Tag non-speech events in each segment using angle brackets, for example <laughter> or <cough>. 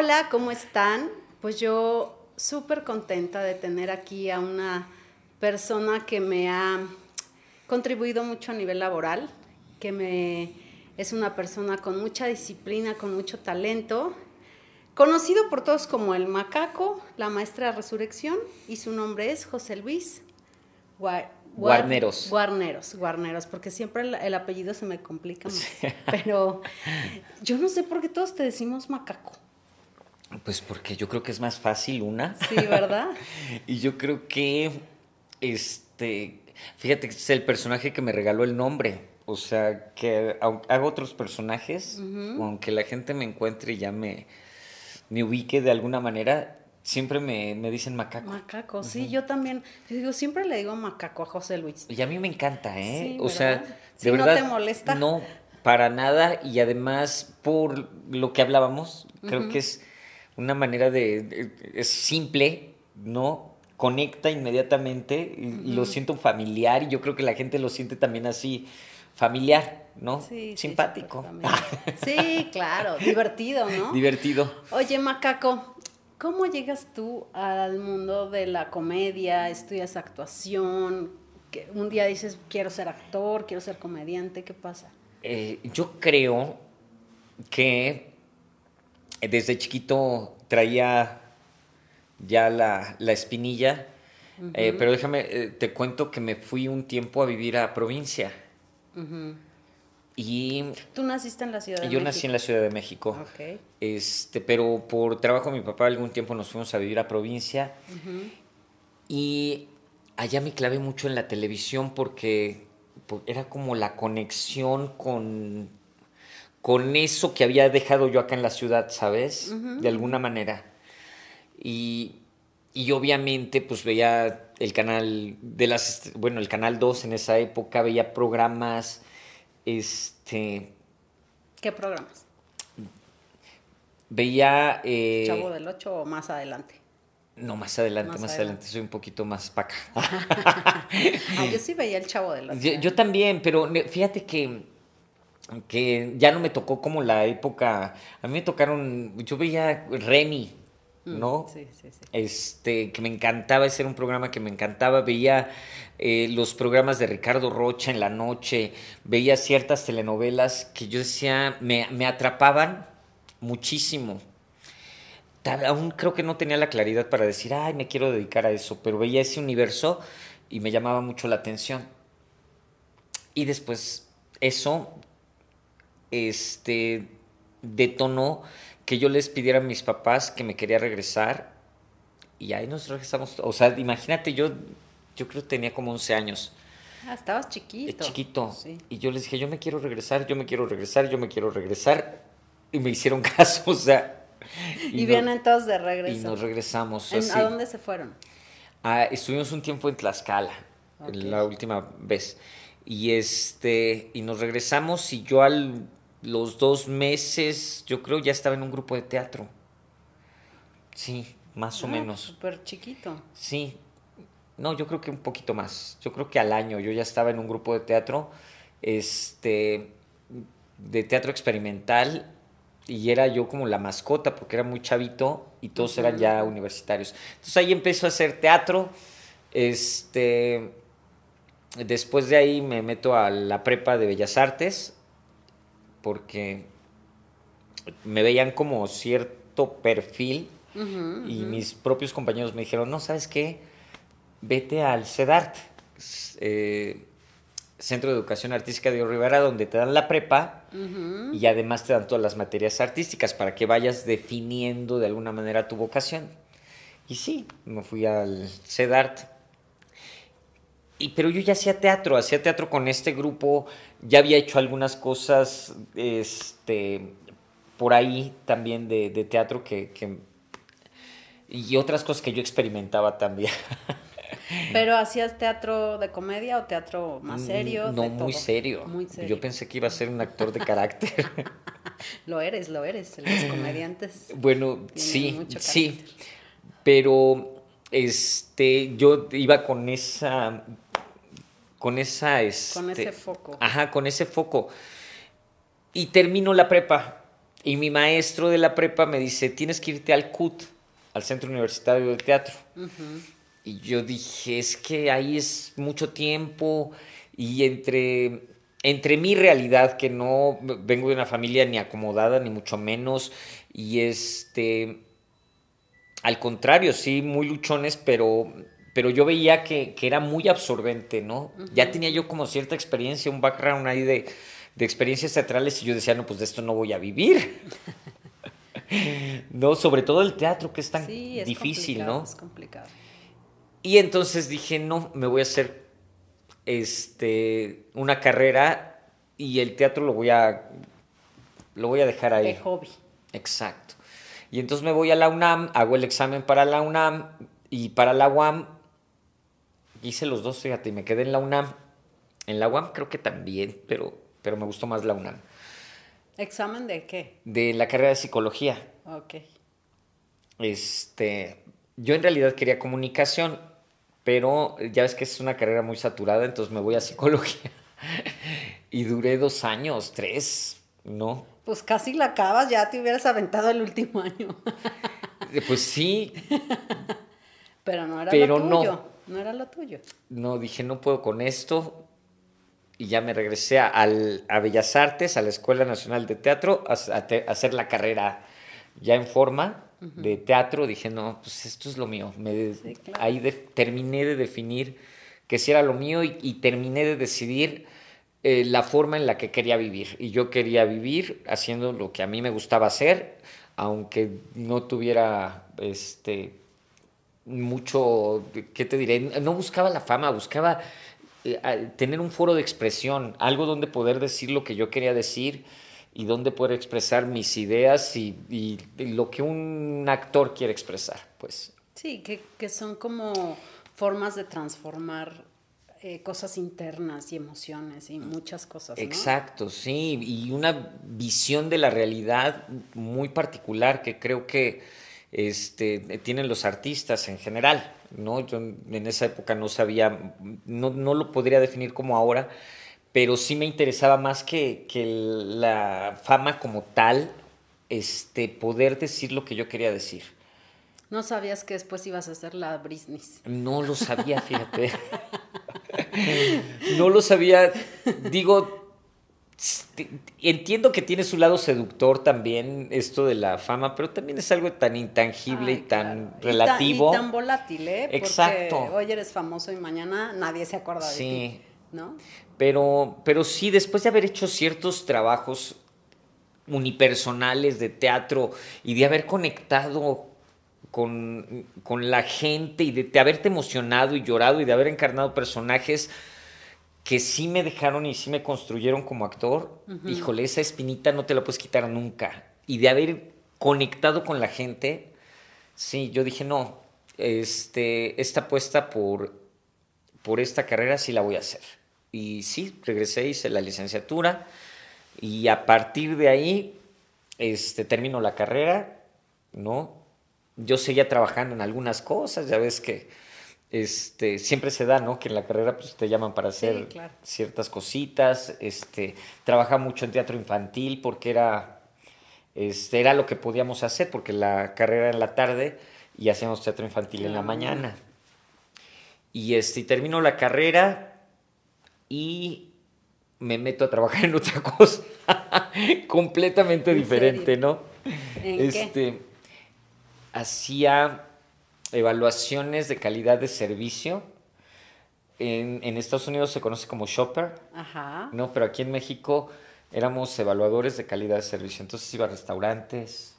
Hola, ¿cómo están? Pues yo súper contenta de tener aquí a una persona que me ha contribuido mucho a nivel laboral, que me es una persona con mucha disciplina, con mucho talento, conocido por todos como el macaco, la maestra de resurrección, y su nombre es José Luis Guarneros. Guarneros, Guarneros, porque siempre el, apellido se me complica más. Pero <laughs> yo no sé por qué todos te decimos macaco. Pues porque yo creo que es más fácil una. Sí, ¿verdad? <laughs> y yo creo que, este, fíjate que es el personaje que me regaló el nombre. O sea, que hago otros personajes, aunque la gente me encuentre y ya me, me ubique de alguna manera, siempre me, dicen macaco. Macaco, sí, yo también. Yo digo, siempre le digo macaco a José Luis. Y a mí me encanta, ¿eh? o sea, de verdad. ¿No te molesta? No, para nada. Y además, por lo que hablábamos, creo que es una manera de. Es simple, ¿no? Conecta inmediatamente y, lo siento familiar. Y yo creo que la gente lo siente también así, familiar. ¿no? Sí, Simpático. <laughs> Sí, claro, divertido, ¿no? Divertido. Oye, Macaco, ¿Cómo llegas tú al mundo de la comedia? ¿Estudias actuación? un día dices, quiero ser actor, quiero ser comediante, ¿qué pasa? Eh, yo creo que desde chiquito traía ya la, espinilla, eh, pero déjame, eh, te cuento que me fui un tiempo a vivir a provincia. Y ¿Tú naciste en la Ciudad de México? Yo nací en la Ciudad de México. Este, pero por trabajo de mi papá algún tiempo nos fuimos a vivir a provincia. Y allá me clavé mucho en la televisión porque era como la conexión con, con eso que había dejado yo acá en la ciudad, ¿sabes? De alguna manera. Y, y obviamente pues veía el canal de las, bueno, el canal 2 en esa época, veía programas este. ¿Qué programas? Veía. Eh, ¿Chavo del 8 o más adelante? No, más adelante, más, adelante. Soy un poquito más paca. <laughs> ah, yo sí veía el Chavo del 8. Yo, también, pero fíjate que, que ya no me tocó como la época. A mí me tocaron. Yo veía Remy. Mm, ¿no? Sí, sí, sí. Este, que me encantaba, ese era un programa que me encantaba, veía eh, los programas de Ricardo Rocha en la noche, veía ciertas telenovelas que yo decía, me, me atrapaban muchísimo. Aún creo que no tenía la claridad para decir, ay, me quiero dedicar a eso, pero veía ese universo y me llamaba mucho la atención. Y después eso este, detonó que yo les pidiera a mis papás que me quería regresar y ahí nos regresamos. O sea, imagínate, yo, yo creo que tenía como 11 años. Ah, estabas chiquito. chiquito. Y yo les dije, yo me quiero regresar, yo me quiero regresar, yo me quiero regresar. Y me hicieron <laughs> caso, o sea. Y, vienen todos de regreso. Y nos regresamos. ¿A dónde se fueron? Ah, estuvimos un tiempo en Tlaxcala, la última vez. Y este, y nos regresamos y yo al los dos meses, yo creo, ya estaba en un grupo de teatro. Sí, más o ah, menos. Súper chiquito. Sí. No, yo creo que un poquito más. Yo creo que al año yo ya estaba en un grupo de teatro, este, de teatro experimental, y era yo como la mascota, porque era muy chavito y todos eran ya universitarios. Entonces ahí empezó a hacer teatro. Este, después de ahí me meto a la prepa de Bellas Artes porque me veían como cierto perfil y mis propios compañeros me dijeron, no, ¿sabes qué? Vete al CEDART, eh, Centro de Educación Artística de Rivera, donde te dan la prepa y además te dan todas las materias artísticas para que vayas definiendo de alguna manera tu vocación. Y sí, me fui al CEDART. Y, pero yo ya hacía teatro, hacía teatro con este grupo ya había hecho algunas cosas este, por ahí también de, teatro que, y otras cosas que yo experimentaba también. <laughs> ¿Pero hacías teatro de comedia o teatro más mm, serio? No, muy, Serio. Yo pensé que iba a ser un actor de carácter. <laughs> lo eres, lo eres. Los comediantes. Bueno, sí, sí. Pero este, yo iba con esa con esa... Este, con ese foco. Ajá, con ese foco. Y termino la prepa. Y mi maestro de la prepa me dice, tienes que irte al CUT, al Centro Universitario de Teatro. Y yo dije, es que ahí es mucho tiempo y entre, entre mi realidad, que no vengo de una familia ni acomodada, ni mucho menos, y este, al contrario, sí, muy luchones, pero, pero yo veía que, era muy absorbente, ¿no? Ya tenía yo como cierta experiencia, un background ahí de, de experiencias teatrales y yo decía, no, pues de esto no voy a vivir. <laughs> no, sobre todo el teatro que es tan difícil, ¿no? Es complicado. Y entonces dije, no, me voy a hacer este, una carrera y el teatro lo voy a, lo voy a dejar ahí. De hobby. Exacto. Y entonces me voy a la UNAM, hago el examen para la UNAM y para la UAM hice los dos, fíjate, y me quedé en la UNAM. En la UAM creo que también, pero, pero me gustó más la UNAM. ¿Examen de qué? De la carrera de psicología. Ok. Este, yo en realidad quería comunicación, pero ya ves que es una carrera muy saturada, entonces me voy a psicología. <laughs> y duré dos años, tres, ¿no? Pues casi la acabas, ya te hubieras aventado el último año. Eh, pues sí. <laughs> Pero no era lo tuyo. No. Era lo tuyo. No, dije, no puedo con esto. Y ya me regresé a, a Bellas Artes, a la Escuela Nacional de Teatro, a hacer la carrera ya en forma de teatro, dije, no, pues esto es lo mío. Me, Ahí terminé de definir que si era lo mío y, terminé de decidir eh, la forma en la que quería vivir. Y yo quería vivir haciendo lo que a mí me gustaba hacer, aunque no tuviera este mucho, ¿qué te diré? No buscaba la fama, buscaba eh, tener un foro de expresión, algo donde poder decir lo que yo quería decir y dónde poder expresar mis ideas y, lo que un actor quiere expresar, pues. Sí, que, son como formas de transformar eh, cosas internas y emociones y muchas cosas. ¿no? Exacto, sí, y una visión de la realidad muy particular que creo que este, tienen los artistas en general, ¿no? Yo en esa época no sabía, no, no lo podría definir como ahora, pero sí me interesaba más que, la fama como tal, este, poder decir lo que yo quería decir. ¿No sabías que después ibas a ser la Britney? No lo sabía, fíjate. <laughs> no lo sabía. Digo, entiendo que tiene su lado seductor también esto de la fama, pero también es algo tan intangible y tan relativo. Y tan, volátil, ¿eh? Exacto. hoy eres famoso y mañana nadie se acuerda de ti. ¿no? Pero, pero sí, después de haber hecho ciertos trabajos unipersonales de teatro y de haber conectado con, la gente y de, haberte emocionado y llorado y de haber encarnado personajes que sí me dejaron y sí me construyeron como actor, híjole, esa espinita no te la puedes quitar nunca. Y de haber conectado con la gente, sí, yo dije, no, este, esta apuesta por, por esta carrera sí la voy a hacer. Y sí, regresé, hice la licenciatura y a partir de ahí este, termino la carrera, ¿no? Yo seguía trabajando en algunas cosas, ya ves que este, siempre se da, ¿no? Que en la carrera pues, te llaman para hacer ciertas cositas. Este, trabaja mucho en teatro infantil porque era, este, era lo que podíamos hacer, porque la carrera era en la tarde y hacíamos teatro infantil en la mañana. Y este, termino la carrera, y me meto a trabajar en otra <laughs> cosa completamente diferente, ¿no? este, Hacía evaluaciones de calidad de servicio. En, Estados Unidos se conoce como shopper, Ajá. ¿no? Pero aquí en México éramos evaluadores de calidad de servicio. Entonces iba a restaurantes,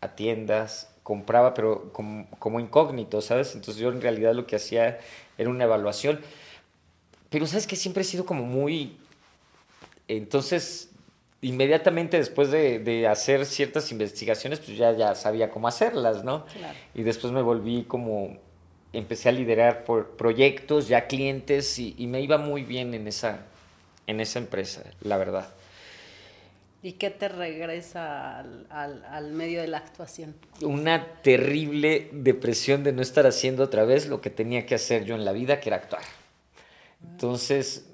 a tiendas, compraba, pero como, como incógnito, ¿sabes? Entonces yo en realidad lo que hacía era una evaluación pero sabes que siempre he sido como muy... Entonces, inmediatamente después de, hacer ciertas investigaciones, pues ya, ya sabía cómo hacerlas, ¿no? Y después me volví como... Empecé a liderar por proyectos, ya clientes, y, me iba muy bien en esa, en esa empresa, la verdad. ¿Y qué te regresa al, al, medio de la actuación? Una terrible depresión de no estar haciendo otra vez lo que tenía que hacer yo en la vida, que era actuar. Entonces...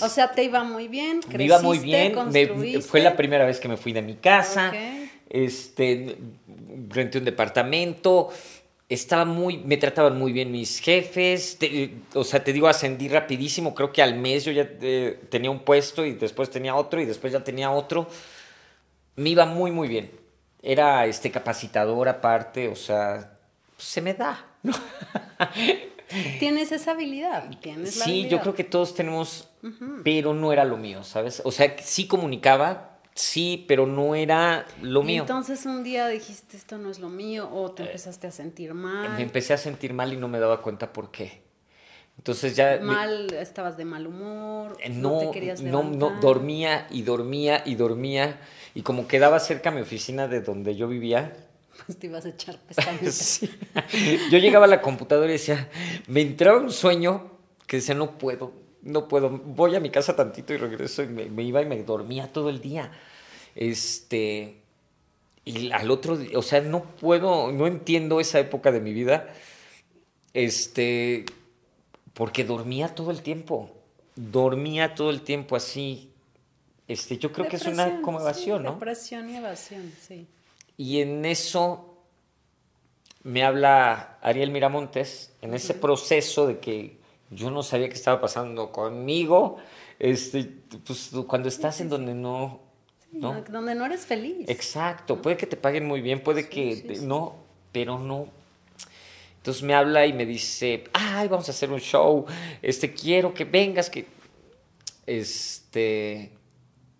o sea, te iba muy bien, creciste, me iba muy bien, fue la primera vez que me fui de mi casa, este, renté un departamento, estaba muy, me trataban muy bien mis jefes, o sea, te digo, ascendí rapidísimo, creo que al mes yo ya eh, tenía un puesto y después tenía otro y después ya tenía otro, me iba muy, muy bien, era este capacitador aparte, o sea, se me da, ¿no? <laughs> <gasps> Tienes esa habilidad, tienes la Sí, yo creo que todos tenemos, pero no era lo mío, ¿sabes? O sea, sí comunicaba, sí, pero no era lo mío. Entonces un día dijiste, esto no es lo mío, o te empezaste a sentir mal. Me empecé a sentir mal y no me daba cuenta por qué. Entonces ya... Mal, estabas de mal humor, no, eh, no te querías No, no, dormía y dormía y dormía, y como quedaba cerca mi oficina de donde yo vivía, te ibas a echar <laughs> pestañas. Yo llegaba a la computadora y decía, me entraba un sueño que decía, no puedo, no puedo, voy a mi casa tantito y regreso y me, iba y me dormía todo el día. Este, y al otro día, o sea, no puedo, no entiendo esa época de mi vida, este, porque dormía todo el tiempo, dormía todo el tiempo así. Este, yo creo que es una como evasión, ¿no? Depresión y evasión, sí. Y en eso me habla Ariel Miramontes, en ese proceso de que yo no sabía qué estaba pasando conmigo, este, pues cuando estás en donde no, no, Donde no eres feliz. Exacto, puede que te paguen muy bien, puede que no, pero no. Entonces me habla y me dice, ay, vamos a hacer un show, este, quiero que vengas, que, este,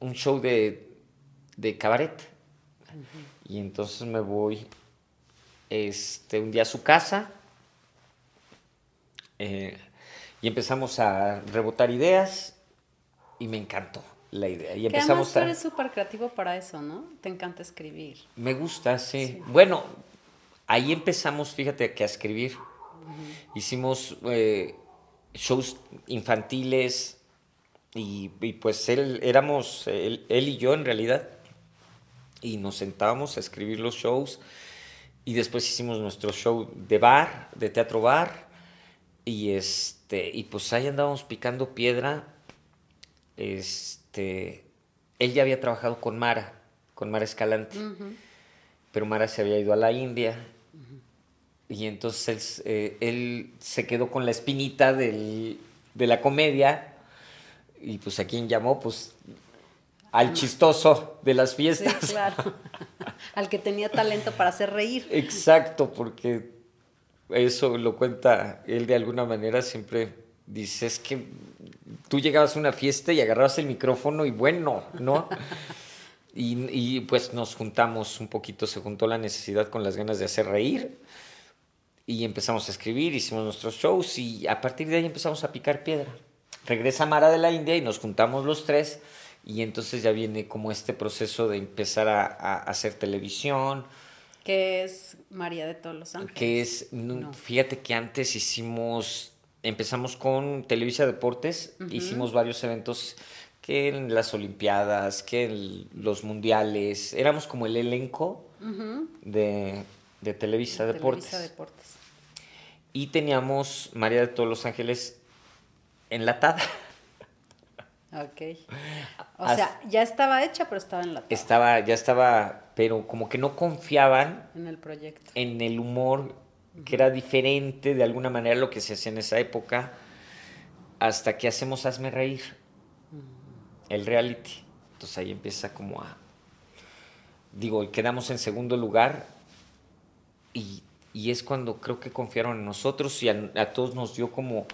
un show de, de cabaret. Y entonces me voy este, un día a su casa eh, y empezamos a rebotar ideas y me encantó la idea. Y empezamos además tú eres súper creativo para eso, ¿no? Te encanta escribir. Me gusta, sí. Bueno, ahí empezamos, fíjate, que a escribir. Hicimos eh, shows infantiles y, pues él, éramos, él y yo en realidad y nos sentábamos a escribir los shows y después hicimos nuestro show de bar, de teatro bar y este y pues ahí andábamos picando piedra. Este él ya había trabajado con Mara, con Mara Escalante. Pero Mara se había ido a la India. Y entonces él, eh, él, se quedó con la espinita del, de la comedia. Y pues a quien llamó, pues al chistoso de las fiestas. Sí, claro. <laughs> al que tenía talento para hacer reír. Exacto, porque eso lo cuenta él de alguna manera, siempre dice, es que tú llegabas a una fiesta y agarrabas el micrófono y bueno, ¿no? <laughs> y, y, pues nos juntamos un poquito, se juntó la necesidad con las ganas de hacer reír y empezamos a escribir, hicimos nuestros shows y a partir de ahí empezamos a picar piedra. Regresa Mara de la India y nos juntamos los tres y entonces ya viene como este proceso de empezar a, hacer televisión. Que es María de todos los Ángeles. Que es, fíjate que antes hicimos, empezamos con Televisa Deportes, hicimos varios eventos que en las Olimpiadas, que en los Mundiales, éramos como el elenco de, de, Televisa, Deportes. Televisa Deportes. Y teníamos María de todos los Ángeles enlatada. <laughs> Ok. O sea, ya estaba hecha, pero estaba en la Estaba, ya estaba, pero como que no confiaban en el proyecto. En el humor, que era diferente de alguna manera lo que se hacía en esa época, hasta que hacemos Hazme Reír, el reality. Entonces ahí empieza como a. Digo, quedamos en segundo lugar y, es cuando creo que confiaron en nosotros y a todos nos dio como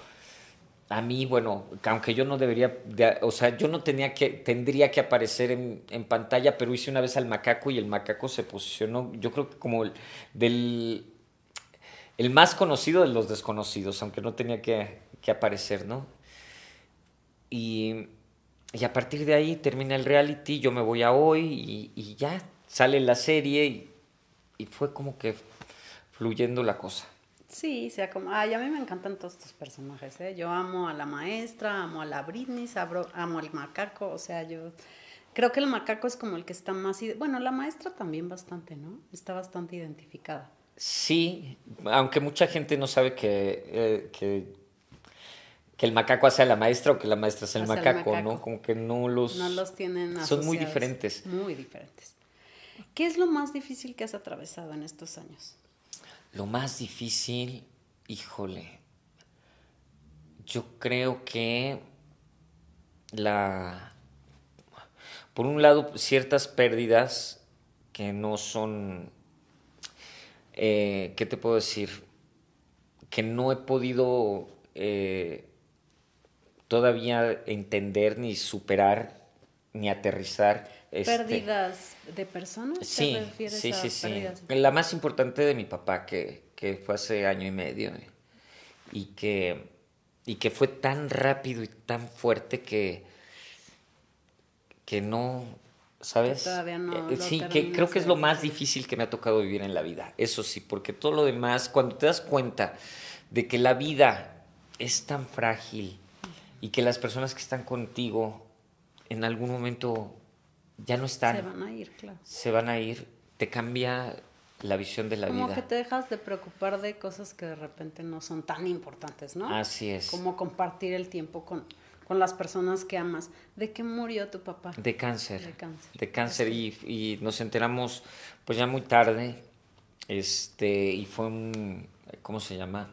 a mí, bueno, aunque yo no debería, o sea, yo no tenía que, tendría que aparecer en, pantalla, pero hice una vez al macaco y el macaco se posicionó, yo creo que como el, del, el más conocido de los desconocidos, aunque no tenía que, aparecer, ¿no? Y, a partir de ahí termina el reality, yo me voy a hoy y, ya sale la serie y fue como que fluyendo la cosa. Sí, sea como, ay, a mí me encantan todos estos personajes, ¿eh? Yo amo a la maestra, amo a la Britney, amo al macaco, o sea, yo creo que el macaco es como el que está más, bueno, la maestra también bastante, ¿no? Está bastante identificada. Sí, aunque mucha gente no sabe que, eh, que, que el macaco hace a la maestra o que la maestra hace el macaco. ¿no? Como que no los... No los tienen Son muy asociados. diferentes. Muy diferentes. ¿Qué es lo más difícil que has atravesado en estos años? Lo más difícil, híjole, yo creo que la... Por un lado, ciertas pérdidas que no son... eh, ¿Qué te puedo decir? Que no he podido eh, todavía entender ni superar ni aterrizar. Este, ¿Pérdidas de personas? ¿Te Sí, refieres sí, a sí, sí. pérdidas? La más importante de mi papá, que, que fue hace año y medio, eh, y que, y que fue tan rápido y tan fuerte que, que no, ¿sabes? Que todavía no Eh, sí, que creo que es lo más difícil que me ha tocado vivir en la vida, eso sí, porque todo lo demás, cuando te das cuenta de que la vida es tan frágil y que las personas que están contigo en algún momento ya no están Se van a ir, claro. se van a ir, te cambia la visión de la Como vida. que te dejas de preocupar de cosas que de repente no son tan importantes, ¿no? Así es. Como compartir el tiempo con, con las personas que amas. ¿De qué murió tu papá? De cáncer. De cáncer. De cáncer y, y nos enteramos pues ya muy tarde. Este, y fue un, ¿cómo se llama?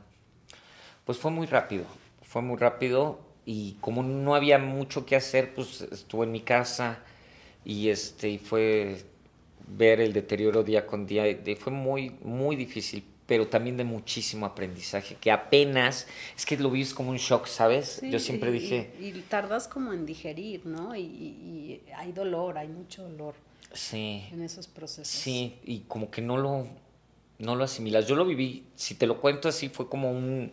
Pues fue muy rápido. Fue muy rápido y como no había mucho que hacer, pues estuve en mi casa y este, y fue ver el deterioro día con día. y fue muy, muy difícil, pero también de muchísimo aprendizaje, que apenas, es que lo vives como un shock, ¿sabes? Sí, Yo siempre y- dije, Y, y tardas como en digerir, ¿no? Y hay dolor, hay mucho dolor sí. en esos procesos. Sí, y como que no lo, no lo asimilas. Yo lo viví, si te lo cuento así, fue como un,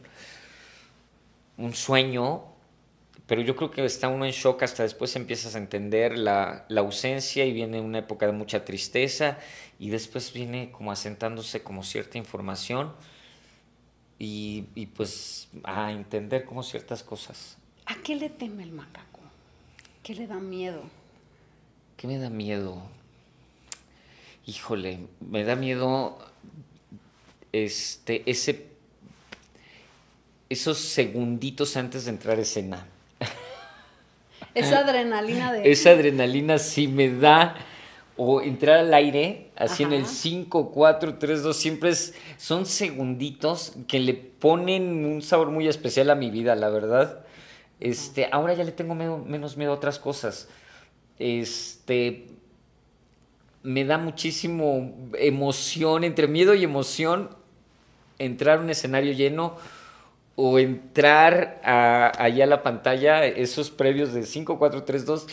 un sueño, pero yo creo que está uno en shock hasta después empiezas a entender la, la ausencia y viene una época de mucha tristeza y después viene como asentándose como cierta información y, y pues a entender como ciertas cosas. ¿A qué le teme el macaco? ¿Qué le da miedo? ¿Qué me da miedo? Híjole, me da miedo este, ese, esos segunditos antes de entrar a escena. Esa adrenalina de... Esa adrenalina sí me da, o entrar al aire, así en el Ajá. 5, 4, 3, 2, siempre es, son segunditos que le ponen un sabor muy especial a mi vida, la verdad. Este, ahora ya le tengo menos miedo a otras cosas. Este, me da muchísimo emoción, entre miedo y emoción, entrar a un escenario lleno o entrar a, allá a la pantalla, esos previos de 5, 4, 3, 2,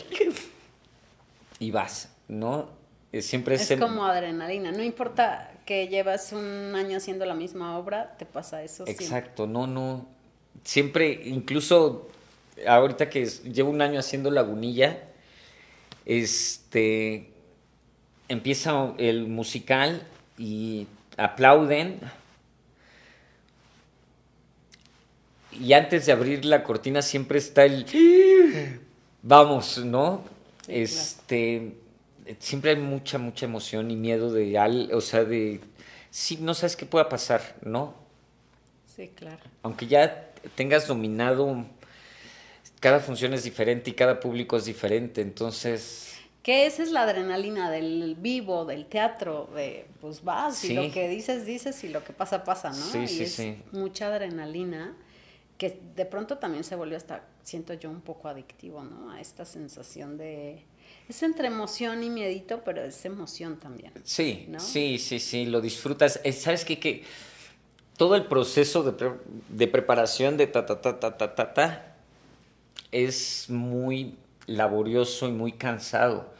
y vas, ¿no? Eh, Siempre es, como adrenalina. No importa que llevas un año haciendo la misma obra, te pasa eso siempre. Exacto, no, no. Siempre, incluso ahorita que llevo un año haciendo Lagunilla, este, empieza el musical y aplauden. Y antes de abrir la cortina siempre está el vamos, ¿no? Sí, claro. este siempre hay mucha, mucha emoción y miedo de al, o sea, de sí, no sabes qué pueda pasar, ¿no? Sí, claro. aunque ya tengas dominado, cada función es diferente y cada público es diferente, entonces, Que esa es la adrenalina del vivo, del teatro, de pues vas y lo que dices, dices y lo que pasa, pasa, ¿no? Sí, y sí, es sí. mucha adrenalina que de pronto también se volvió hasta, siento yo, un poco adictivo, ¿no? A esta sensación de... Es entre emoción y miedito, pero es emoción también. sí, ¿No? sí, sí, sí, lo disfrutas. Eh, ¿Sabes qué? Que todo el proceso de, pre- de preparación de ta, ta, ta, ta, ta, ta, ta, es muy laborioso y muy cansado.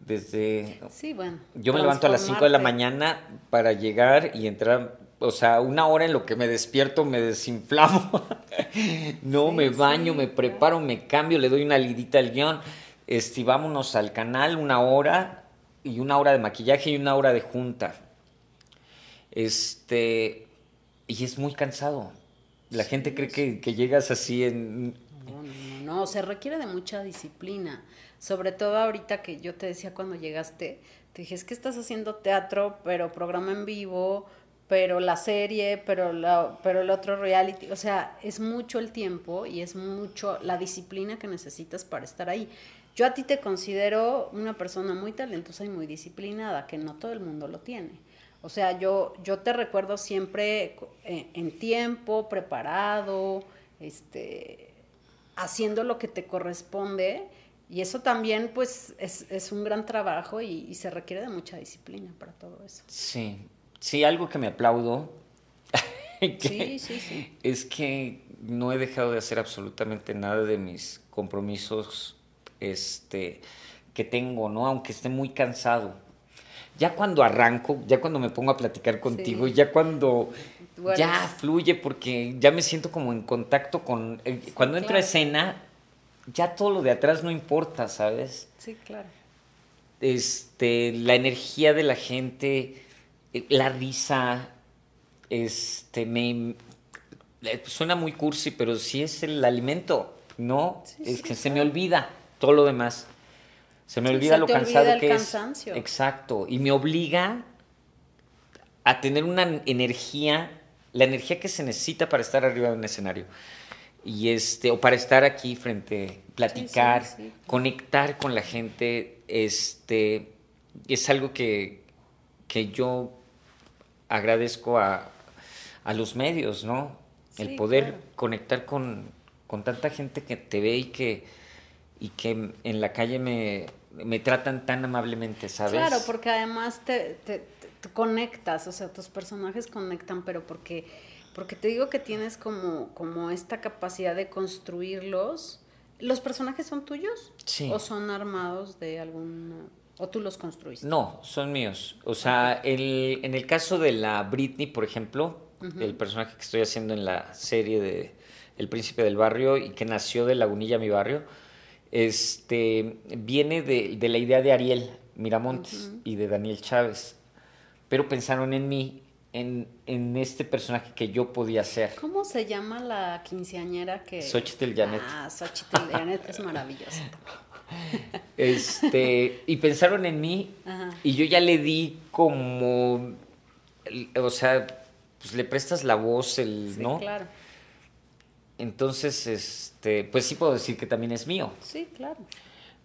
Desde Sí, bueno. Yo me levanto a las 5 de la mañana para llegar y entrar, o sea, una hora en lo que me despierto, me desinflamo. <laughs> no, Sí, me baño, sí, me preparo, me cambio, le doy una lidita al guion. Este, vámonos al canal una hora y una hora de maquillaje y una hora de junta. Este, y es muy cansado. La gente cree que, que llegas así en... No, no, no, no, se requiere de mucha disciplina. Sobre todo ahorita que yo te decía cuando llegaste, te dije, es que estás haciendo teatro, pero programa en vivo, pero la serie, pero, la, pero el otro reality, o sea, es mucho el tiempo y es mucho la disciplina que necesitas para estar ahí. Yo a ti te considero una persona muy talentosa y muy disciplinada, que no todo el mundo lo tiene. O sea, yo, yo te recuerdo siempre eh, en, tiempo, preparado, este, haciendo lo que te corresponde. Y eso también, pues, es, un gran trabajo y, y, se requiere de mucha disciplina para todo eso. Sí, sí, algo que me aplaudo <laughs> sí, sí, sí. es que no he dejado de hacer absolutamente nada de mis compromisos este, que tengo, ¿no? Aunque esté muy cansado. Ya cuando arranco, ya cuando me pongo a platicar contigo, ya cuando ya fluye porque ya me siento como en contacto con... Eh, cuando entro a escena, ya todo lo de atrás no importa, ¿sabes? Sí, claro. Este, la energía de la gente, la risa, este, me... Eh, suena muy cursi, pero sí es el alimento, ¿no? es que se me olvida todo lo demás. Se me olvida lo cansado que es. Exacto. Y me obliga a tener una energía, la energía que se necesita para estar arriba de un escenario. Y este, o para estar aquí frente, platicar, conectar con la gente, este, es algo que, que yo agradezco a, a los medios, ¿no? El poder conectar con, con tanta gente que te ve y que, y que en la calle me, tratan tan amablemente, ¿sabes? Claro, porque además te, conectas, o sea, tus personajes conectan, pero porque, porque te digo que tienes como, como esta capacidad de construirlos. ¿Los personajes son tuyos? Sí. ¿O son armados de algún... ¿O tú los construiste? No, son míos. O sea, el, en el caso de la Britney, por ejemplo, el personaje que estoy haciendo en la serie de El Príncipe del Barrio y que nació de Lagunilla, mi barrio, este, viene de, la idea de Ariel Miramontes y de Daniel Chávez, pero pensaron en mí, en, este personaje que yo podía ser. ¿Cómo se llama la quinceañera que...? Xochitl Janet. Ah, Xochitl Janet es maravillosa. Este, y pensaron en mí y yo ya le di como, o sea, pues le prestas la voz, el, ¿no? claro. Entonces, este, pues sí puedo decir que también es mío. Sí, claro.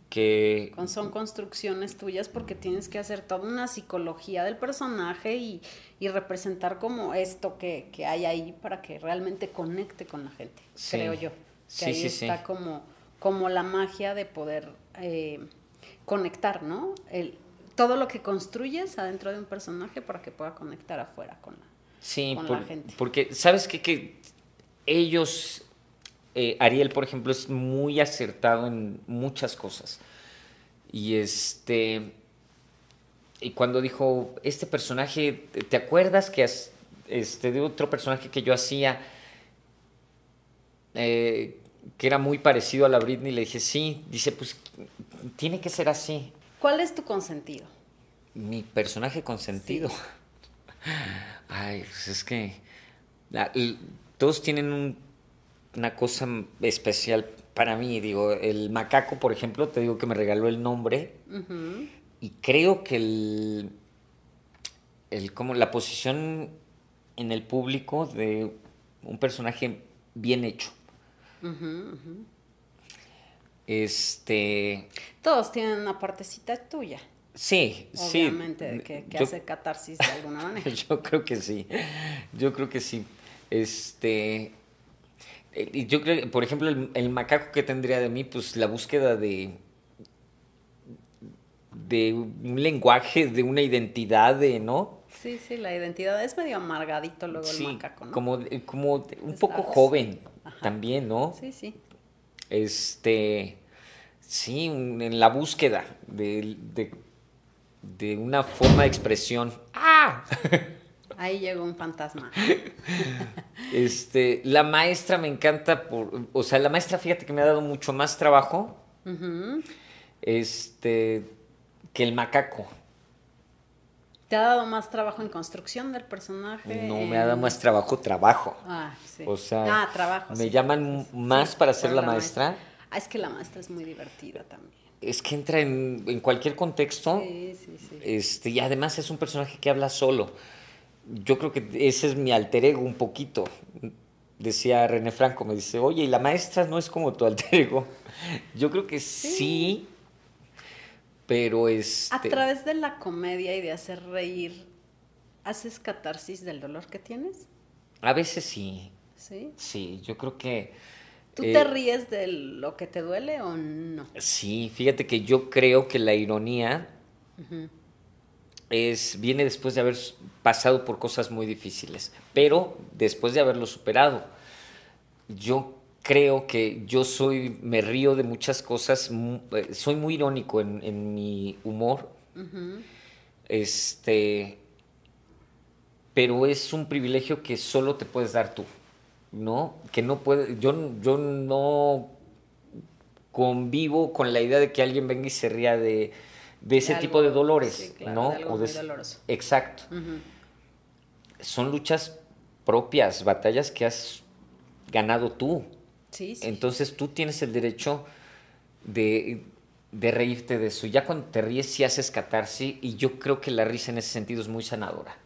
Que son construcciones tuyas porque tienes que hacer toda una psicología del personaje y, representar como esto que, hay ahí para que realmente conecte con la gente, creo yo. Que ahí está Como, como la magia de poder eh, conectar, ¿no? El, todo lo que construyes adentro de un personaje para que pueda conectar afuera con la, con la gente. Porque, ¿sabes qué? Que ellos, eh, Ariel, por ejemplo, es muy acertado en muchas cosas. Y este. Y cuando dijo, este personaje, ¿te acuerdas que este, de otro personaje que yo hacía, eh, que era muy parecido a la Britney? Le dije, sí. Dice, pues tiene que ser así. ¿Cuál es tu consentido? Mi personaje consentido. <laughs> Ay, pues es que todos tienen una cosa especial para mí. Digo, el macaco, por ejemplo, te digo que me regaló el nombre. Y creo que el, el, como la posición en el público de un personaje bien hecho. Este. Todos tienen una partecita tuya. Sí, sí. Obviamente, que, hace catarsis de alguna manera. <laughs> Yo creo que sí. Yo creo que sí. Este. Yo creo, por ejemplo, el, macaco que tendría de mí, pues la búsqueda de. de un lenguaje, de una identidad, de, ¿no? Sí, sí, la identidad es medio amargadito luego el macaco, ¿no? Como, como un poco joven también, ¿no? Sí, sí. Este. Sí, en la búsqueda de, de, de una forma de expresión. ¡Ah! <laughs> Ahí llegó un fantasma. <laughs> Este, la maestra me encanta por, o sea, la maestra, fíjate que me ha dado mucho más trabajo, este, que el macaco. ¿Te ha dado más trabajo en construcción del personaje? No, me ha dado más trabajo, trabajo. Ah, sí. O sea, ah, trabajo. Me llaman más para ser la, maestra. Ah, es que la maestra es muy divertida también. Es que entra en, en cualquier contexto. Sí, sí, sí. Este, y además es un personaje que habla solo. yo creo que ese es mi alter ego un poquito. Decía René Franco, me dice, oye, ¿y la maestra no es como tu alter ego? <laughs> Yo creo que sí, pero es... A través de la comedia y de hacer reír, ¿haces catarsis del dolor que tienes? A veces sí. ¿Sí? Sí, yo creo que... ¿Tú te eh, ríes de lo que te duele o no? Sí, fíjate que yo creo que la ironía es, viene después de haber pasado por cosas muy difíciles, pero después de haberlo superado. Yo creo que yo soy, me río de muchas cosas, eh, soy muy irónico en, mi humor. Este, pero es un privilegio que solo te puedes dar tú, ¿no? Que no puede, yo, yo no convivo con la idea de que alguien venga y se ría de, de ese tipo de dolores, ¿no? Exacto. Son luchas propias, batallas que has ganado tú. Sí, Entonces tú tienes el derecho de, reírte de eso. Ya cuando te ríes sí haces catarsis y yo creo que la risa en ese sentido es muy sanadora.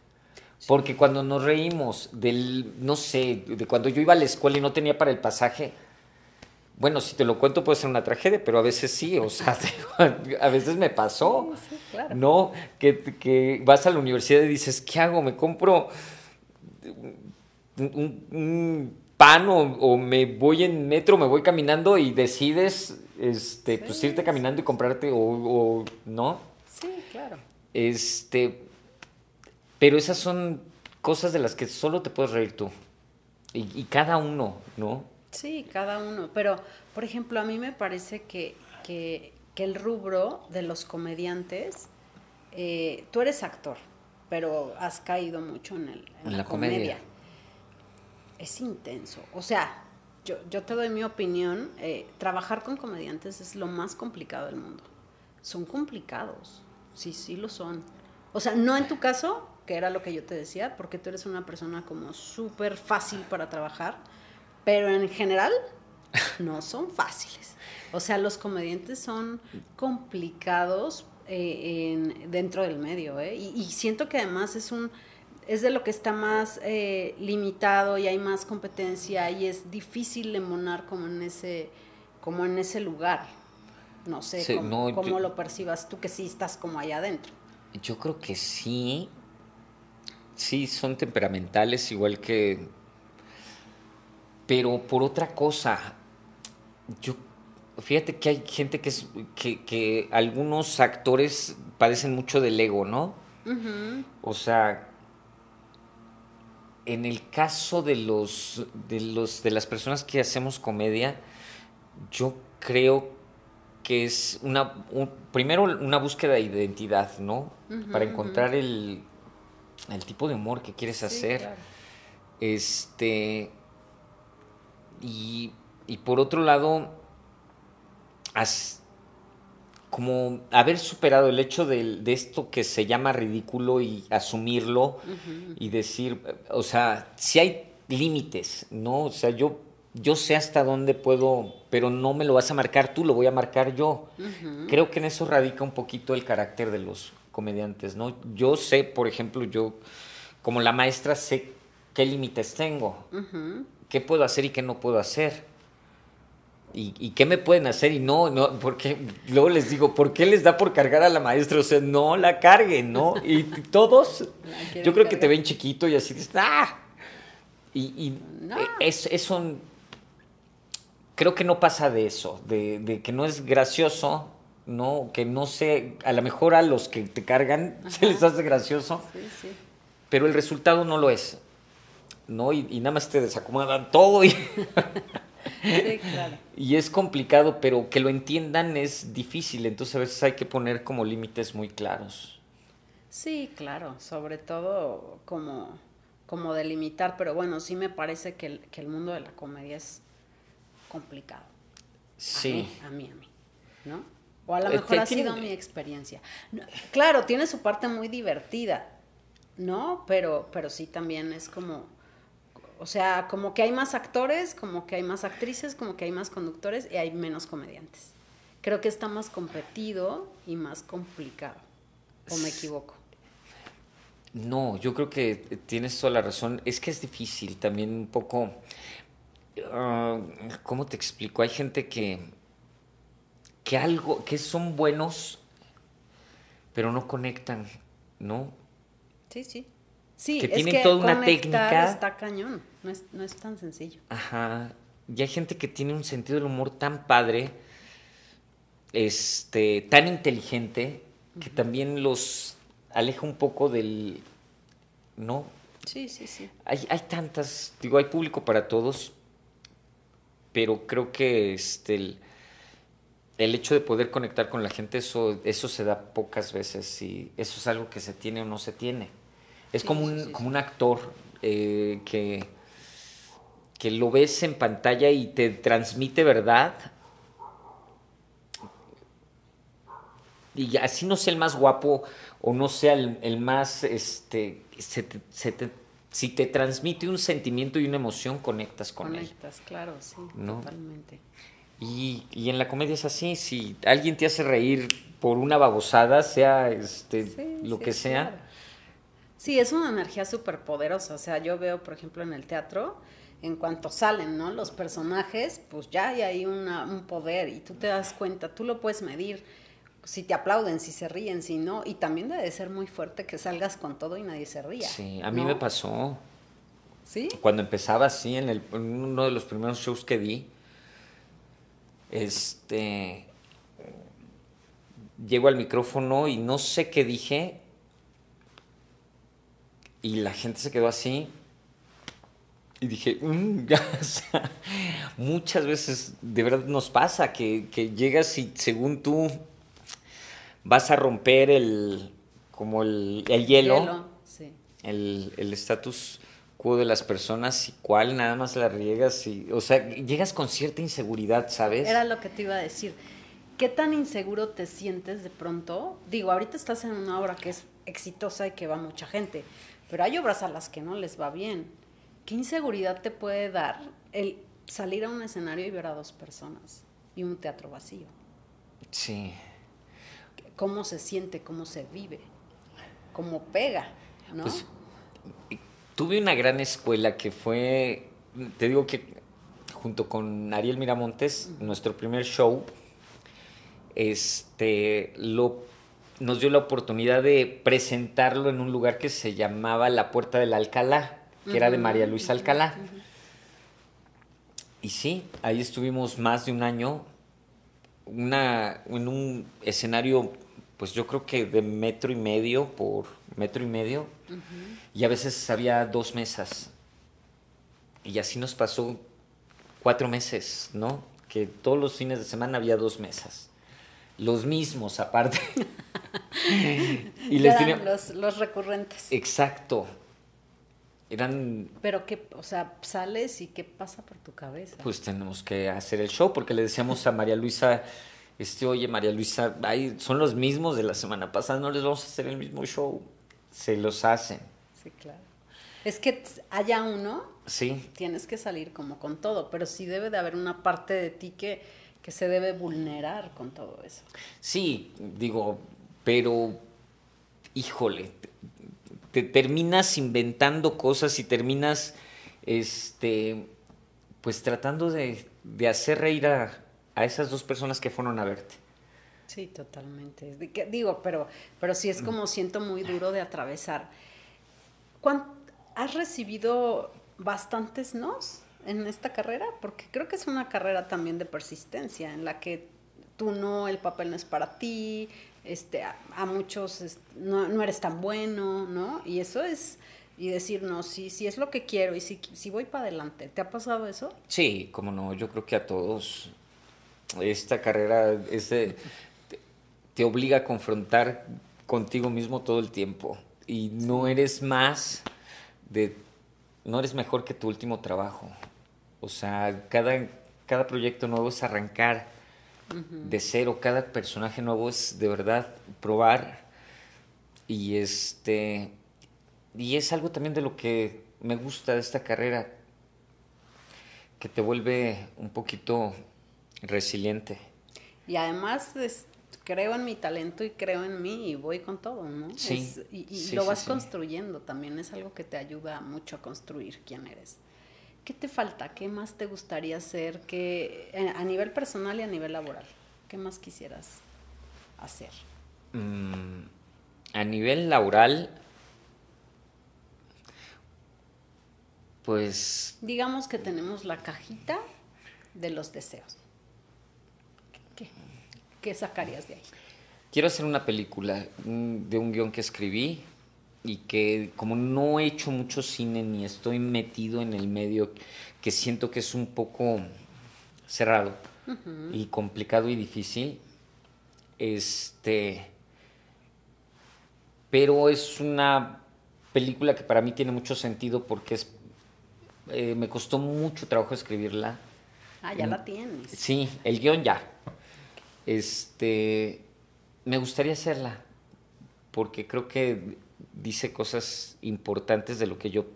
Porque cuando nos reímos del, no sé, de cuando yo iba a la escuela y no tenía para el pasaje, bueno, si te lo cuento puede ser una tragedia, pero a veces sí, o sea, <laughs> <laughs> a veces me pasó, ¿no? Que, vas a la universidad y dices, ¿qué hago? ¿Me compro un, pan o, me voy en metro, me voy caminando y decides, este, pues irte caminando y comprarte o, ¿no? Sí, claro. Este, pero esas son cosas de las que solo te puedes reír tú. y cada uno, ¿no? Sí, cada uno. Pero, por ejemplo, a mí me parece que, el rubro de los comediantes, eh, tú eres actor, pero has caído mucho en, el, en, la, comedia. Es intenso. O sea, yo, yo te doy mi opinión, eh, trabajar con comediantes es lo más complicado del mundo. Son complicados, sí, sí lo son. O sea, no en tu caso, que era lo que yo te decía, porque tú eres una persona como súper fácil para trabajar pero en general no son fáciles. O sea, los comediantes son complicados eh, dentro del medio, ¿eh? y, siento que además es un es de lo que está más eh, limitado y hay más competencia y es difícil emonar como en ese como en ese lugar. No sé cómo, lo percibas tú que sí estás como allá adentro. Yo creo que sí. Sí, son temperamentales igual que pero por otra cosa, yo fíjate que hay gente que es que, algunos actores padecen mucho del ego, ¿no? O sea, en el caso de los de los de las personas que hacemos comedia, yo creo que es una primero una búsqueda de identidad, ¿no? Para encontrar el, el, tipo de humor que quieres hacer. Este y, por otro lado, como haber superado el hecho de, esto que se llama ridículo y asumirlo y decir, o sea, si hay límites, ¿no? O sea, yo, yo sé hasta dónde puedo, pero no me lo vas a marcar tú, lo voy a marcar yo. Creo que en eso radica un poquito el carácter de los comediantes, ¿no? Yo sé, por ejemplo, yo como la maestra sé qué límites tengo qué puedo hacer y qué no puedo hacer. Y, qué me pueden hacer y no, no, porque luego les digo, ¿por qué les da por cargar a la maestra? O sea, no la carguen, ¿no? <laughs> Y todos, yo creo que te ven chiquito y así, ¡ah! Y, es, eso, creo que no pasa de eso, de, que no es gracioso, ¿no? Que no sé, a lo mejor a los que te cargan <laughs> se les hace gracioso, pero el resultado no lo es. ¿no? Y, nada más te desacomodan todo y... <laughs> <laughs> Y es complicado, pero que lo entiendan es difícil, entonces a veces hay que poner como límites muy claros. Sí, claro, sobre todo como, como delimitar, pero bueno, sí me parece que el, mundo de la comedia es complicado. Sí. A mí, a mí, ¿no? O a lo mejor ha sido mi experiencia. claro, tiene su parte muy divertida, ¿no? Pero, pero sí también es como o sea, como que hay más actores, como que hay más actrices, como que hay más conductores y hay menos comediantes. Creo que está más competido y más complicado. ¿O me equivoco? No, yo creo que tienes toda la razón. Es que es difícil también un poco... ah, ¿Cómo te explico? Hay gente que, que algo, que son buenos, pero no conectan, ¿no? Sí, sí. Sí, Que es tienen que toda una técnica. Está cañón, no es, no es tan sencillo. Ajá. Y hay gente que tiene un sentido del humor tan padre, este, tan inteligente, que también los aleja un poco del, ¿no? Sí, sí, sí. Hay, hay tantas, digo, hay público para todos, pero creo que este, el, el hecho de poder conectar con la gente, eso, eso se da pocas veces y eso es algo que se tiene o no se tiene. Es Sí, como, un, sí, como un actor eh, que, que lo ves en pantalla y te transmite verdad. Y así no sea el más guapo o no sea el, el más, este, se te- se te- si te transmite un sentimiento y una emoción, conectas con él. Conectas, claro, sí, ¿No? totalmente. Y, y en la comedia es así, si alguien te hace reír por una babosada, sea este, Sí, lo sí, que sea, claro. Sí, es una energía súper poderosa. O sea, yo veo, por ejemplo, en el teatro, en cuanto salen, ¿no? Los personajes, pues ya hay ahí una- un poder y tú te das cuenta, tú lo puedes medir. Si te aplauden, si se ríen, si no. Y también debe de ser muy fuerte que salgas con todo y nadie se ría. sí, a mí ¿no? me pasó. ¿Sí? Cuando empezaba así, en, el, en uno de los primeros shows que di, este, llego al micrófono y no sé qué dije, y la gente se quedó así, y dije, "Mm", <laughs> ya, o sea, muchas veces de verdad nos pasa que, que llegas y según tú vas a romper el, como el, el hielo sí. el el estatus quo de las personas y cuál nada más la riegas y o sea llegas con cierta inseguridad sabes Era lo que te iba a decir. ¿Qué tan inseguro te sientes de pronto? Digo, ahorita estás en una obra que es exitosa y que va mucha gente, pero hay obras a las que no les va bien. ¿Qué inseguridad te puede dar el salir a un escenario y ver a dos personas y un teatro vacío? sí ¿Cómo se siente? ¿Cómo se vive? ¿Cómo pega? ¿No? Pues, tuve una gran escuela que fue te digo que junto con Ariel Miramontes nuestro primer show este lo nos dio la oportunidad de presentarlo en un lugar que se llamaba La Puerta del Alcalá, que era de María Luisa Alcalá. Y sí, ahí estuvimos más de un año, una, en un escenario, pues yo creo que de metro y medio por metro y medio, y a veces había dos mesas. Y así nos pasó cuatro meses, ¿no? Que todos los fines de semana había dos mesas. Los mismos, aparte. <laughs> y les Eran tenía- los, los recurrentes. Exacto. Eran Pero qué, o sea, sales y qué pasa por tu cabeza. pues tenemos que hacer el show porque le decíamos a María Luisa, este, oye María Luisa, ay, son los mismos de la semana pasada, no les vamos a hacer el mismo show. Se los hacen, Sí, claro. Es que haya uno, sí. tienes que salir como con todo, pero sí debe de haber una parte de ti que, que se debe vulnerar con todo eso. Sí, digo, pero híjole, te, te terminas inventando cosas y terminas, este, pues tratando de, de hacer reír a, a esas dos personas que fueron a verte. Sí, totalmente. Digo, pero, pero sí es como siento muy duro de atravesar. ¿Cuán- ¿Has recibido bastantes nos en esta carrera? Porque creo que es una carrera también de persistencia, en la que tú no, el papel no es para ti, este, a, a muchos es- no, no eres tan bueno, ¿no? Y eso es, y decir, no, sí, sí es lo que quiero y si, si voy para adelante. ¿Te ha pasado eso? Sí, como no, yo creo que a todos esta carrera es de- te, te obliga a confrontar contigo mismo todo el tiempo y no eres más de no eres mejor que tu último trabajo. O sea, cada cada proyecto nuevo es arrancar de cero, cada personaje nuevo es de verdad probar y este y es algo también de lo que me gusta de esta carrera que te vuelve un poquito resiliente. Y además, es- creo en mi talento y creo en mí y voy con todo, ¿no? Sí. y, lo vas construyendo también, es algo que te ayuda mucho a construir quién eres. ¿Qué te falta? ¿Qué más te gustaría hacer que, eh, a nivel personal y a nivel laboral? ¿Qué más quisieras hacer? Mm, a nivel laboral, pues... Digamos que tenemos la cajita de los deseos. ¿Qué, qué sacarías de ahí? Quiero hacer una película de un guion que escribí y que como no he hecho mucho cine ni estoy metido en el medio, que siento que es un poco cerrado y complicado y difícil, este, pero es una película que para mí tiene mucho sentido porque es, eh, me costó mucho trabajo escribirla. Ah, ya la tienes. Sí, el guion ya. Este, me gustaría hacerla porque creo que dice cosas importantes de lo que yo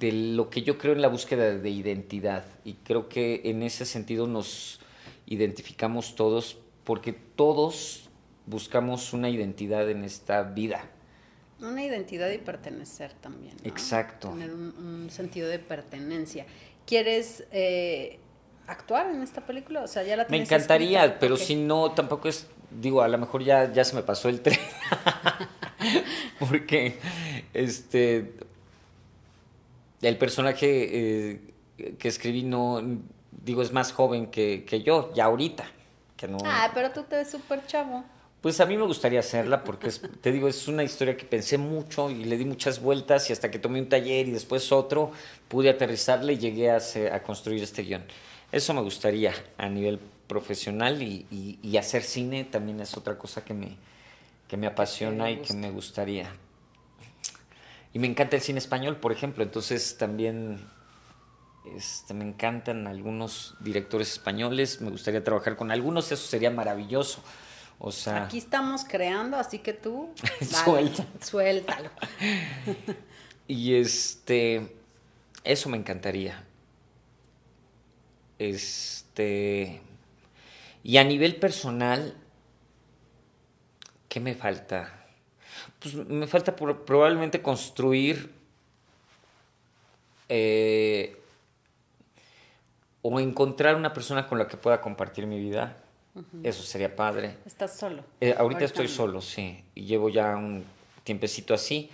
de lo que yo creo en la búsqueda de identidad y creo que en ese sentido nos identificamos todos porque todos buscamos una identidad en esta vida. Una identidad y pertenecer también. Exacto. Tener un, sentido de pertenencia. ¿Quieres eh, actuar en esta película? O sea, ya la Me encantaría, pero si no, tampoco es, digo, a lo mejor ya, ya se me pasó el tren. <laughs> <laughs> Porque este el personaje eh, que escribí no, digo, es más joven que, yo, ya ahorita. Que no, ah, pero tú te ves súper chavo. Pues a mí me gustaría hacerla porque, te digo, es una historia que pensé mucho y le di muchas vueltas y hasta que tomé un taller y después otro, pude aterrizarle y llegué a, a construir este guion. Eso me gustaría a nivel profesional y, y hacer cine también es otra cosa que me, que me apasiona y que me gustaría. Y me encanta el cine español, por ejemplo, entonces también este, me encantan algunos directores españoles, me gustaría trabajar con algunos, eso sería maravilloso. O sea, aquí estamos creando, así que tú <laughs> suéltalo. <laughs> y este eso me encantaría. Este y a nivel personal ¿Qué me falta? Pues me falta probablemente construir eh, o encontrar una persona con la que pueda compartir mi vida. Eso sería padre. ¿Estás solo? Eh, ahorita, estoy solo, sí. Y llevo ya un tiempecito así.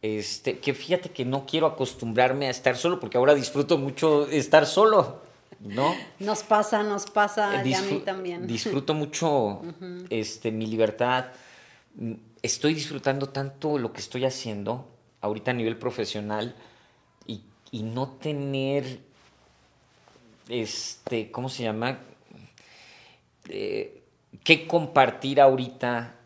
Este, que fíjate que no quiero acostumbrarme a estar solo porque ahora disfruto mucho estar solo. ¿No? Nos pasa, nos pasa, y a mí también. Disfruto mucho este, mi libertad. Estoy disfrutando tanto lo que estoy haciendo ahorita a nivel profesional y, no tener, este, ¿cómo se llama? Eh, ¿Qué compartir ahorita?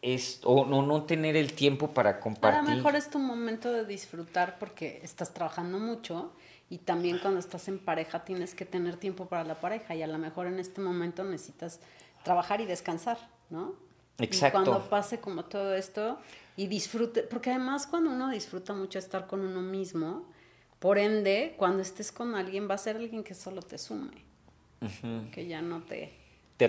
Es, o no, no tener el tiempo para compartir. A lo mejor es tu momento de disfrutar porque estás trabajando mucho y también cuando estás en pareja tienes que tener tiempo para la pareja y a lo mejor en este momento necesitas trabajar y descansar, ¿no? Exacto. Y cuando pase como todo esto y disfrute, porque además cuando uno disfruta mucho estar con uno mismo, por ende, cuando estés con alguien va a ser alguien que solo te sume, que ya no te,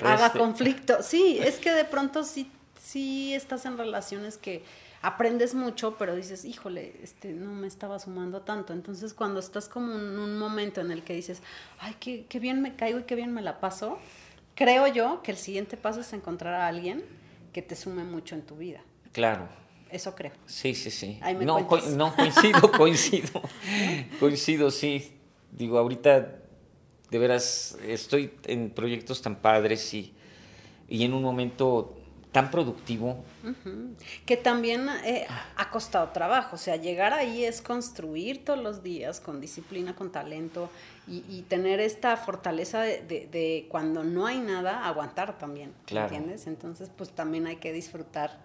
haga conflicto. Sí, es que de pronto sí, sí estás en relaciones que aprendes mucho, pero dices, híjole, este, no me estaba sumando tanto. Entonces, cuando estás como en un momento en el que dices, ay, qué, qué bien me caigo y qué bien me la paso, creo yo que el siguiente paso es encontrar a alguien que te sume mucho en tu vida. Claro. Eso creo. Sí, sí, sí. no, no, coincido, <laughs> coincido. coincido, sí. Digo, ahorita de veras estoy en proyectos tan padres y, y en un momento tan productivo. Que también eh, ha costado trabajo, o sea, llegar ahí es construir todos los días con disciplina, con talento y, tener esta fortaleza de, cuando no hay nada, aguantar también, ¿entiendes? Entonces, pues también hay que disfrutar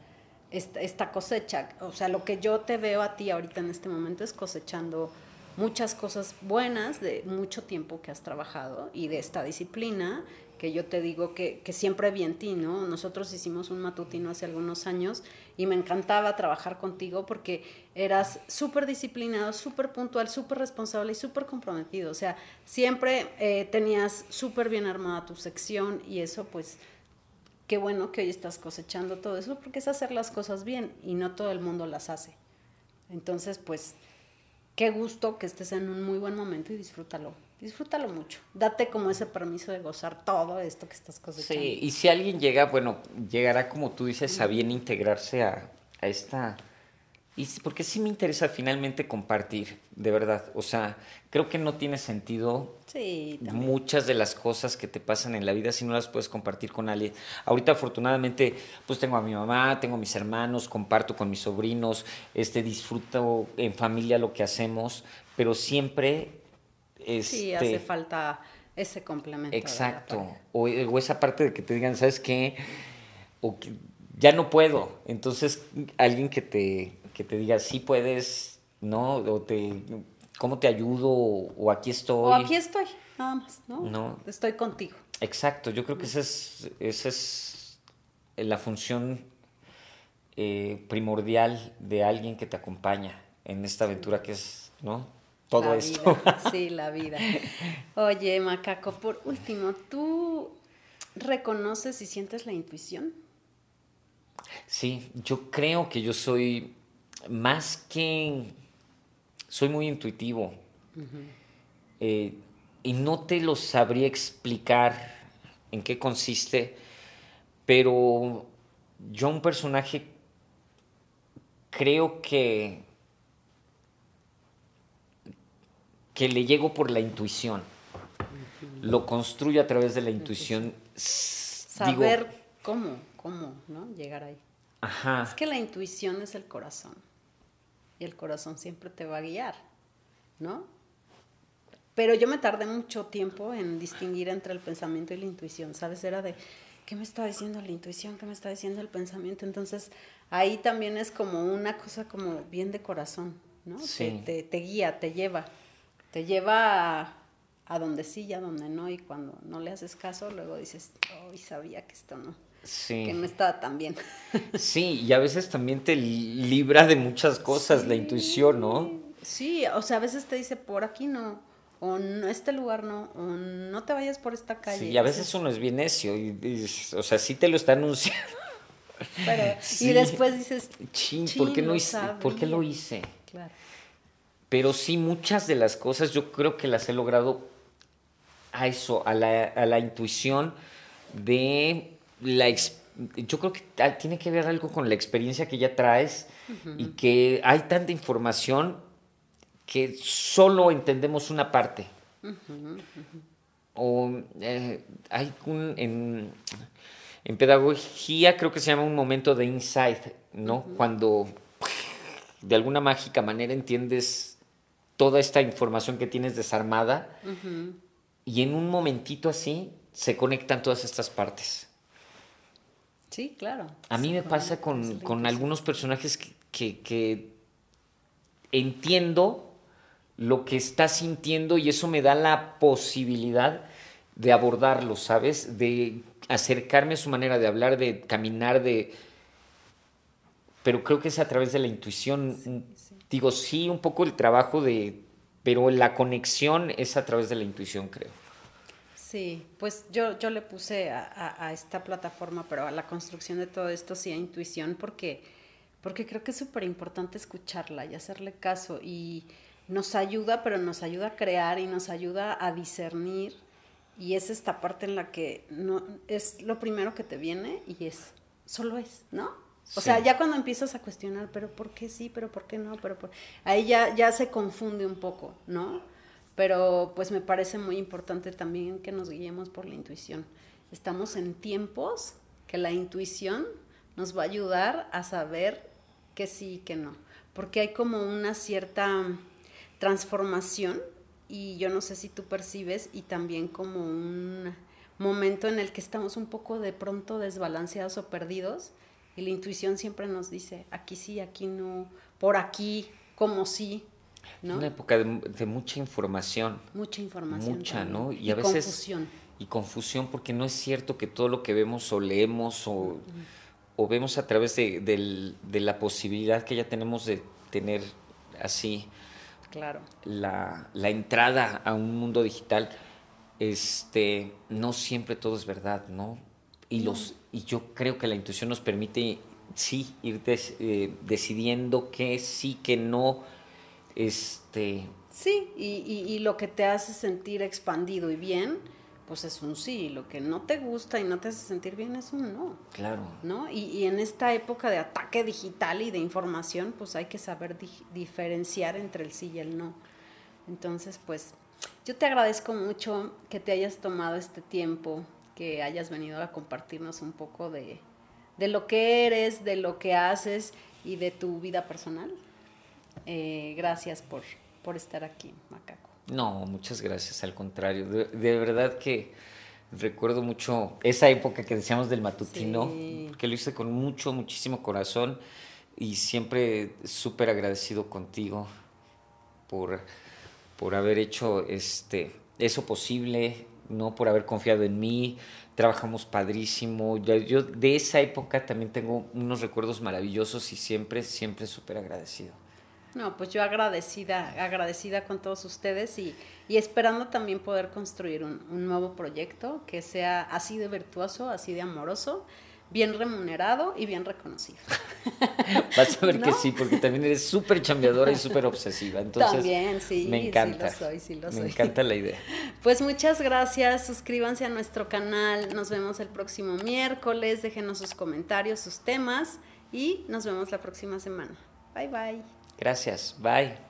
esta, esta cosecha, o sea, lo que yo te veo a ti ahorita en este momento es cosechando muchas cosas buenas de mucho tiempo que has trabajado y de esta disciplina que yo te digo que, siempre vi en ti, ¿no? Nosotros hicimos un matutino hace algunos años y me encantaba trabajar contigo porque eras súper disciplinado, súper puntual, súper responsable y súper comprometido. O sea, siempre eh, tenías súper bien armada tu sección y eso pues qué bueno que hoy estás cosechando todo eso, porque es hacer las cosas bien y no todo el mundo las hace. Entonces, pues, qué gusto que estés en un muy buen momento y disfrútalo. Disfrútalo mucho. Date como ese permiso de gozar todo esto que estás cosechando. Sí, y si alguien llega, bueno, llegará como tú dices a bien integrarse a, a esta y porque sí me interesa finalmente compartir, de verdad. O sea, creo que no tiene sentido muchas de las cosas que te pasan en la vida si no las puedes compartir con alguien. Ahorita afortunadamente pues tengo a mi mamá, tengo a mis hermanos, comparto con mis sobrinos, este disfruto en familia lo que hacemos, pero siempre este, sí hace falta ese complemento. Exacto. O, o, esa parte de que te digan, ¿sabes qué? O que ya no puedo. Entonces, alguien que te que te diga, sí puedes, ¿no? O te, ¿cómo te ayudo? O aquí estoy. O aquí estoy, nada más, ¿no? No. Estoy contigo. Exacto, yo creo que esa es, esa es la función eh, primordial de alguien que te acompaña en esta aventura que es, ¿no? Todo esto. <laughs> Sí, la vida. Oye, Macaco, por último, ¿tú reconoces y sientes la intuición? Sí, yo creo que yo soy más que soy muy intuitivo eh, y no te lo sabría explicar en qué consiste, pero yo un personaje creo que que le llego por la intuición. Lo construyo a través de la intuición. Saber cómo, cómo, ¿no? Llegar ahí. Ajá. Es que la intuición es el corazón y el corazón siempre te va a guiar, ¿no? Pero yo me tardé mucho tiempo en distinguir entre el pensamiento y la intuición, ¿sabes? Era de, ¿qué me está diciendo la intuición? ¿Qué me está diciendo el pensamiento? Entonces, ahí también es como una cosa como bien de corazón, ¿no? Sí. Te, te, guía, te lleva, te lleva a, a, donde sí y a donde no, y cuando no le haces caso, luego dices, oh, sabía que esto no que no estaba tan bien. <laughs> Sí, y a veces también te libra de muchas cosas la intuición, ¿no? Sí, o sea, a veces te dice, por aquí no, o no, este lugar no, o no te vayas por esta calle. Sí, y a veces uno es bien necio, y, o sea, sí te lo está anunciando. Pero, Y después dices, Chin, ¿por qué, no hice, ¿por qué lo hice? Claro. Pero sí, muchas de las cosas yo creo que las he logrado a eso, a la, a la intuición de la yo creo que tiene que ver algo con la experiencia que ya traes y que hay tanta información que solo entendemos una parte. O eh, hay un, en, en, pedagogía creo que se llama un momento de insight, ¿no? Cuando de alguna mágica manera entiendes toda esta información que tienes desarmada y en un momentito así se conectan todas estas partes. Sí, claro. A mí me pasa con, algunos personajes que, entiendo lo que está sintiendo y eso me da la posibilidad de abordarlo, ¿sabes? De acercarme a su manera de hablar, de caminar, de... Pero creo que es a través de la intuición. Digo, sí, un poco el trabajo de... Pero la conexión es a través de la intuición, creo. Sí, pues yo, yo le puse a, esta plataforma, pero a la construcción de todo esto sí a intuición, porque, porque creo que es súper importante escucharla y hacerle caso. Y nos ayuda, pero nos ayuda a crear y nos ayuda a discernir. Y es esta parte en la que no, es lo primero que te viene y es, solo es, ¿no? O sea, ya cuando empiezas a cuestionar, pero ¿por qué sí? ¿Pero por qué no? Pero por... Ahí ya, ya se confunde un poco, ¿no? pero pues me parece muy importante también que nos guiemos por la intuición. Estamos en tiempos que la intuición nos va a ayudar a saber que sí y que no, porque hay como una cierta transformación y yo no sé si tú percibes y también como un momento en el que estamos un poco de pronto desbalanceados o perdidos y la intuición siempre nos dice aquí sí, aquí no, por aquí, como sí, una época de, mucha información. Mucha información. Mucha, ¿no? Y, a veces. Confusión. Y confusión, porque no es cierto que todo lo que vemos o leemos o, o vemos a través de, de, la posibilidad que ya tenemos de tener así. Claro. La, la entrada a un mundo digital, este, no siempre todo es verdad, ¿no? Y, los, y yo creo que la intuición nos permite, sí, ir eh, decidiendo qué sí, qué no. Este... Sí, y, y, lo que te hace sentir expandido y bien, pues es un sí. Lo que no te gusta y no te hace sentir bien es un no. Claro. ¿No? Y, y en esta época de ataque digital y de información, pues hay que saber diferenciar entre el sí y el no. Entonces, pues yo te agradezco mucho que te hayas tomado este tiempo, que hayas venido a compartirnos un poco de, de lo que eres, de lo que haces y de tu vida personal. Eh, gracias por, por estar aquí, Macaco. No, muchas gracias, al contrario. De, verdad que recuerdo mucho esa época que decíamos del matutino, que lo hice con mucho, muchísimo corazón y siempre súper agradecido contigo por por haber hecho este, eso posible, no por haber confiado en mí. Trabajamos padrísimo. Yo, de esa época también tengo unos recuerdos maravillosos y siempre, siempre súper agradecido. No, pues yo agradecida, agradecida con todos ustedes y, y esperando también poder construir un, un, nuevo proyecto que sea así de virtuoso, así de amoroso bien remunerado y bien reconocido. <laughs> Vas a ver que sí, porque también eres súper chambeadora y súper obsesiva. Entonces, también, sí. Me encanta. Sí lo soy, sí lo me encanta la idea. <laughs> Pues muchas gracias. Suscríbanse a nuestro canal. Nos vemos el próximo miércoles. Déjenos sus comentarios, sus temas y nos vemos la próxima semana. Bye, bye. Gracias. Bye.